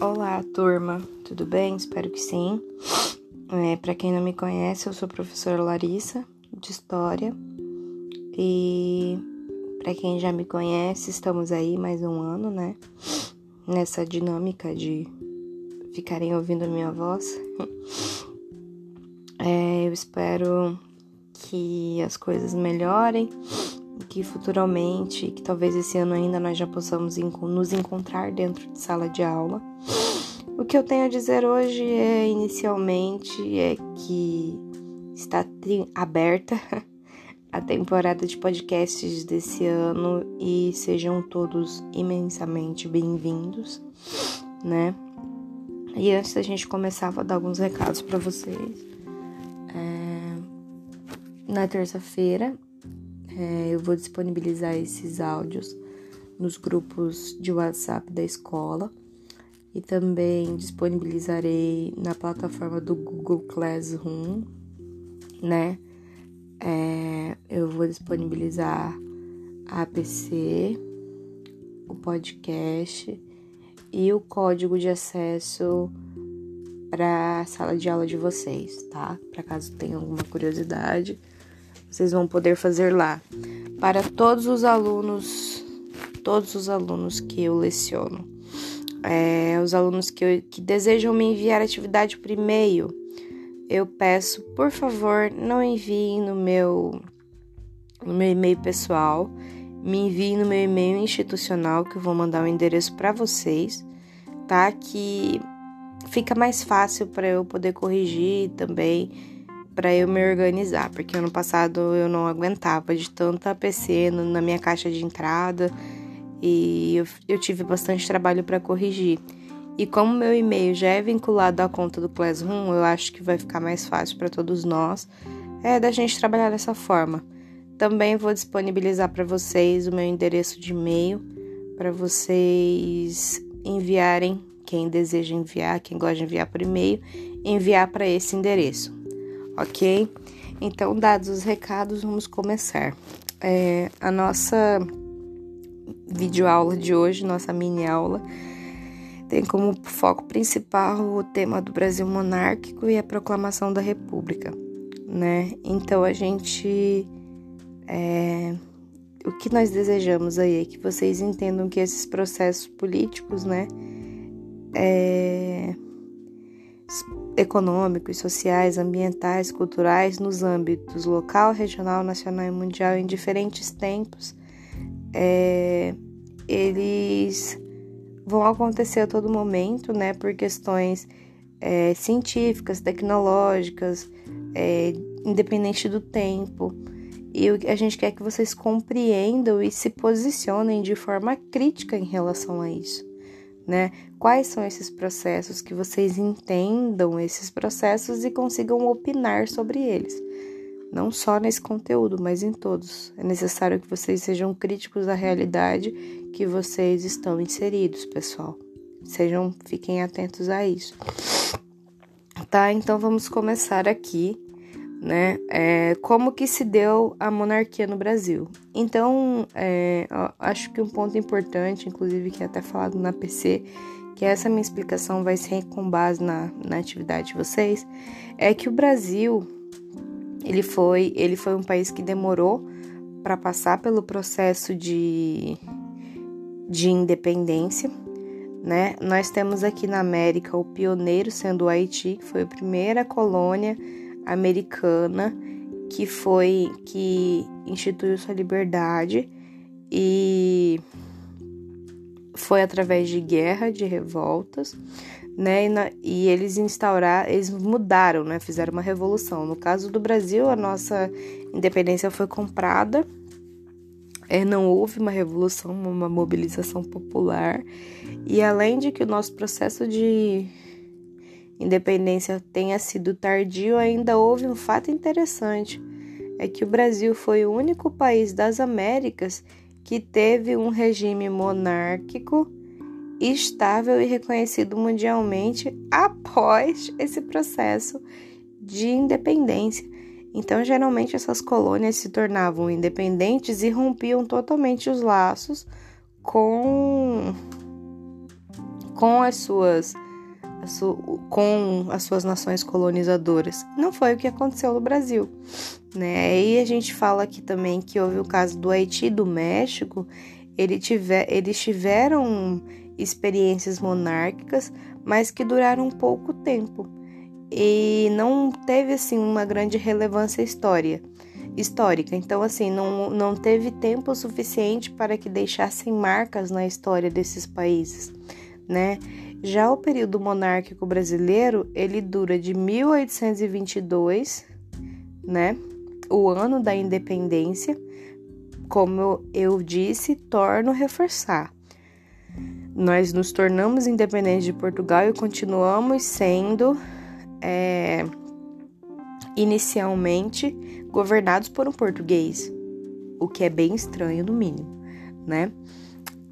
Olá, turma, tudo bem? Espero que sim. É, Para quem não me conhece, eu sou professora Larissa de História e para quem já me conhece, estamos aí mais um ano, né? Nessa dinâmica de ficarem ouvindo a minha voz. É, eu espero que as coisas melhorem, que futuramente, que talvez esse ano ainda nós já possamos nos encontrar dentro de sala de aula. O que eu tenho a dizer hoje é, inicialmente, é que está aberta a temporada de podcasts desse ano e sejam todos imensamente bem-vindos, né? E antes da gente começar, vou dar alguns recados para vocês. É... Na terça-feira, é, eu vou disponibilizar esses áudios nos grupos de WhatsApp da escola e também disponibilizarei na plataforma do Google Classroom, né? É, eu vou disponibilizar a APC, o podcast e o código de acesso para a sala de aula de vocês, tá? Para caso tenha alguma curiosidade, vocês vão poder fazer lá. Para todos os alunos, todos os alunos que eu leciono, é, os alunos que, eu, que desejam me enviar atividade por e-mail, eu peço, por favor, não enviem no meu, no meu e-mail pessoal, me enviem no meu e-mail institucional, que eu vou mandar o um endereço para vocês, tá? Que fica mais fácil para eu poder corrigir também, para eu me organizar, porque ano passado eu não aguentava de tanta PC na minha caixa de entrada e eu, eu tive bastante trabalho para corrigir. E como meu e-mail já é vinculado à conta do Classroom, eu acho que vai ficar mais fácil para todos nós é da gente trabalhar dessa forma. Também vou disponibilizar para vocês o meu endereço de e-mail para vocês enviarem quem deseja enviar, quem gosta de enviar por e-mail, enviar para esse endereço, ok? Então, dados os recados, vamos começar. É, a nossa videoaula de hoje, nossa mini aula, tem como foco principal o tema do Brasil monárquico e a proclamação da República, né? Então a gente é, o que nós desejamos aí é que vocês entendam que esses processos políticos, né, é, econômicos, sociais, ambientais, culturais, nos âmbitos local, regional, nacional e mundial, em diferentes tempos, é, eles vão acontecer a todo momento, né, por questões é, científicas, tecnológicas, é, independente do tempo. E a gente quer que vocês compreendam e se posicionem de forma crítica em relação a isso, né? Quais são esses processos, que vocês entendam esses processos e consigam opinar sobre eles. Não só nesse conteúdo, mas em todos. É necessário que vocês sejam críticos da realidade que vocês estão inseridos, pessoal. Sejam, fiquem atentos a isso. Tá, então vamos começar aqui, né? É, como que se deu a monarquia no Brasil? Então, é, acho que um ponto importante, inclusive que é até falado na PC, que essa minha explicação vai ser com base na, na atividade de vocês, é que o Brasil ele foi, ele foi um país que demorou para passar pelo processo de de independência, né? Nós temos aqui na América o pioneiro sendo o Haiti, que foi a primeira colônia americana que foi que instituiu sua liberdade e foi através de guerra, de revoltas, né? E, na, e eles instauraram, eles mudaram, né? Fizeram uma revolução. No caso do Brasil, a nossa independência foi comprada é, não houve uma revolução, uma mobilização popular, e além de que o nosso processo de independência tenha sido tardio, ainda houve um fato interessante: é que o Brasil foi o único país das Américas que teve um regime monárquico estável e reconhecido mundialmente após esse processo de independência. Então, geralmente, essas colônias se tornavam independentes e rompiam totalmente os laços com, com as suas com as suas nações colonizadoras. Não foi o que aconteceu no Brasil, né? Aí a gente fala aqui também que houve o caso do Haiti e do México, ele tiver, eles tiveram experiências monárquicas, mas que duraram pouco tempo e não teve assim uma grande relevância história, histórica. Então assim, não, não teve tempo suficiente para que deixassem marcas na história desses países, né? Já o período monárquico brasileiro, ele dura de 1822, né? O ano da independência, como eu disse, torno reforçar. Nós nos tornamos independentes de Portugal e continuamos sendo é, inicialmente governados por um português, o que é bem estranho no mínimo, né?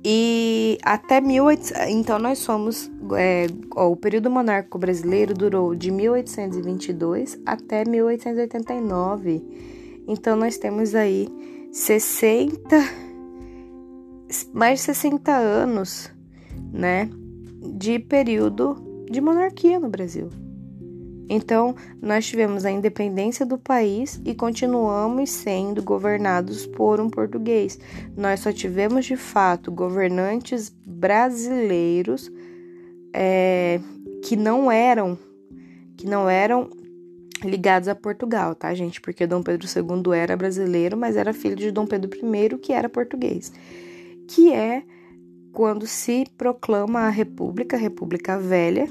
E até 1800, então nós somos, é, ó, o período monárquico brasileiro durou de 1822 até 1889. Então nós temos aí 60, mais de 60 anos, né, de período de monarquia no Brasil. Então, nós tivemos a independência do país e continuamos sendo governados por um português. Nós só tivemos de fato governantes brasileiros é, que não eram que não eram ligados a Portugal, tá, gente? Porque Dom Pedro II era brasileiro, mas era filho de Dom Pedro I, que era português. Que é quando se proclama a República, a República Velha,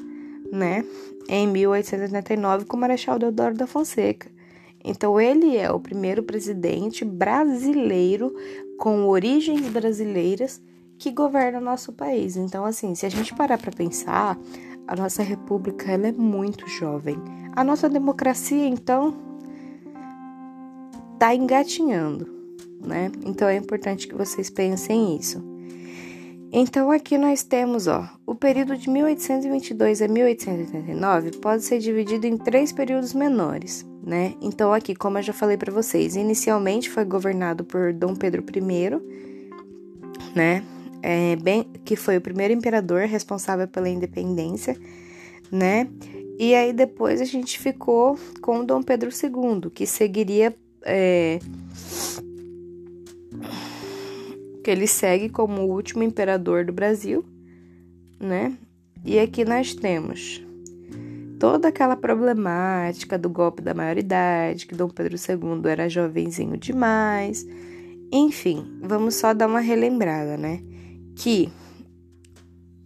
né? Em 1889 com o Marechal Deodoro da Fonseca. Então, ele é o primeiro presidente brasileiro com origens brasileiras que governa o nosso país. Então, assim, se a gente parar para pensar, a nossa república ela é muito jovem. A nossa democracia, então, tá engatinhando, né? Então é importante que vocês pensem isso. Então aqui nós temos, ó, o período de 1822 a 1889 pode ser dividido em três períodos menores, né? Então aqui, como eu já falei para vocês, inicialmente foi governado por Dom Pedro I, né? É, bem, que foi o primeiro imperador responsável pela independência, né? E aí depois a gente ficou com Dom Pedro II, que seguiria é, que ele segue como o último imperador do Brasil, né? E aqui nós temos toda aquela problemática do golpe da maioridade, que Dom Pedro II era jovenzinho demais. Enfim, vamos só dar uma relembrada, né? Que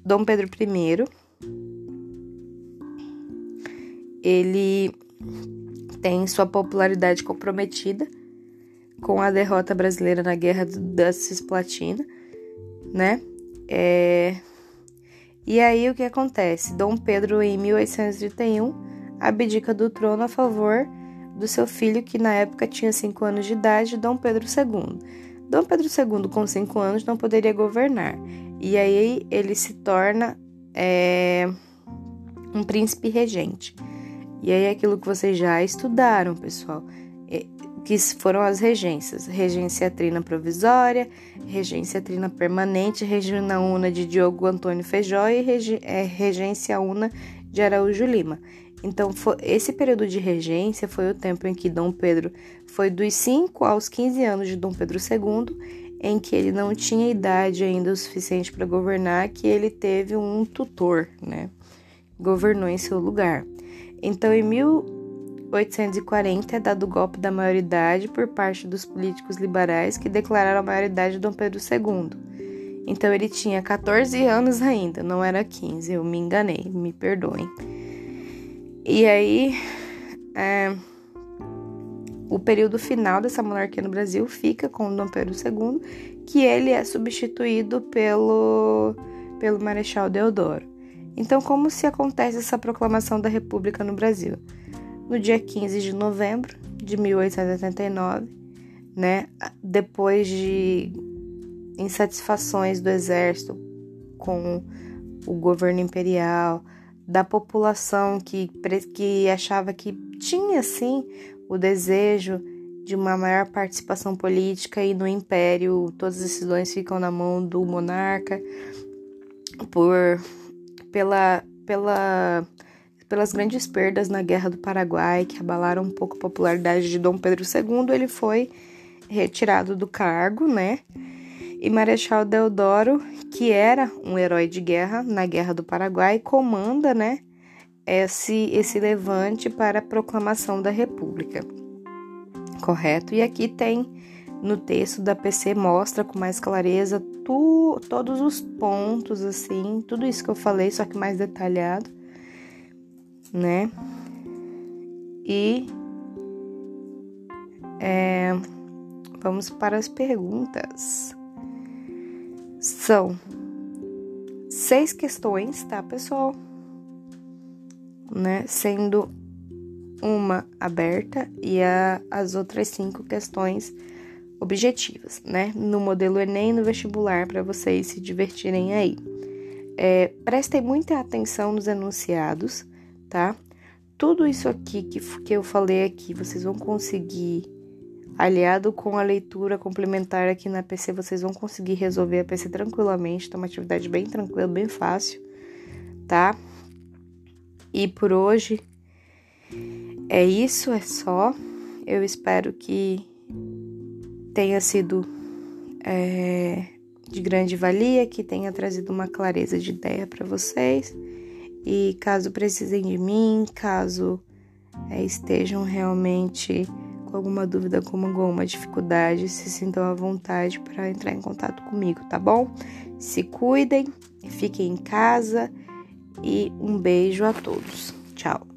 Dom Pedro I ele tem sua popularidade comprometida com a derrota brasileira na Guerra da Cisplatina, né? É... E aí o que acontece? Dom Pedro, em 1831, abdica do trono a favor do seu filho, que na época tinha 5 anos de idade, Dom Pedro II. Dom Pedro II, com 5 anos, não poderia governar. E aí ele se torna é, um príncipe regente. E aí é aquilo que vocês já estudaram, pessoal que foram as regências: Regência Trina Provisória, Regência Trina Permanente, Regina Una de Diogo Antônio Feijó e é, Regência Una de Araújo Lima. Então, esse período de regência foi o tempo em que Dom Pedro foi dos 5 aos 15 anos de Dom Pedro II, em que ele não tinha idade ainda o suficiente para governar, que ele teve um tutor, né? Governou em seu lugar. Então, em mil 1840 é dado o golpe da maioridade por parte dos políticos liberais que declararam a maioridade de Dom Pedro II. Então ele tinha 14 anos ainda, não era 15, eu me enganei, me perdoem. E aí, é, o período final dessa monarquia no Brasil fica com Dom Pedro II, que ele é substituído pelo, pelo Marechal Deodoro. Então, como se acontece essa proclamação da República no Brasil? No dia 15 de novembro de 1889, né, depois de insatisfações do exército com o governo imperial, da população que, que achava que tinha sim o desejo de uma maior participação política e no império todas as decisões ficam na mão do monarca por pela, pela, pelas grandes perdas na Guerra do Paraguai, que abalaram um pouco a popularidade de Dom Pedro II, ele foi retirado do cargo, né? E Marechal Deodoro, que era um herói de guerra na Guerra do Paraguai, comanda, né, esse, esse levante para a proclamação da República. Correto? E aqui tem no texto da PC mostra com mais clareza tu, todos os pontos, assim, tudo isso que eu falei, só que mais detalhado, né? E é, vamos para as perguntas. São seis questões, tá, pessoal? Né? Sendo uma aberta e a, as outras cinco questões objetivas, né? No modelo Enem no vestibular, para vocês se divertirem aí. É, prestem muita atenção nos enunciados, tá? Tudo isso aqui que, que eu falei aqui, vocês vão conseguir, aliado com a leitura complementar aqui na PC, vocês vão conseguir resolver a PC tranquilamente. Tá uma atividade bem tranquila, bem fácil, tá? E por hoje é isso, é só. Eu espero que tenha sido é, de grande valia, que tenha trazido uma clareza de ideia para vocês. E caso precisem de mim, caso é, estejam realmente com alguma dúvida, com alguma dificuldade, se sintam à vontade para entrar em contato comigo, tá bom? Se cuidem, fiquem em casa e um beijo a todos. Tchau.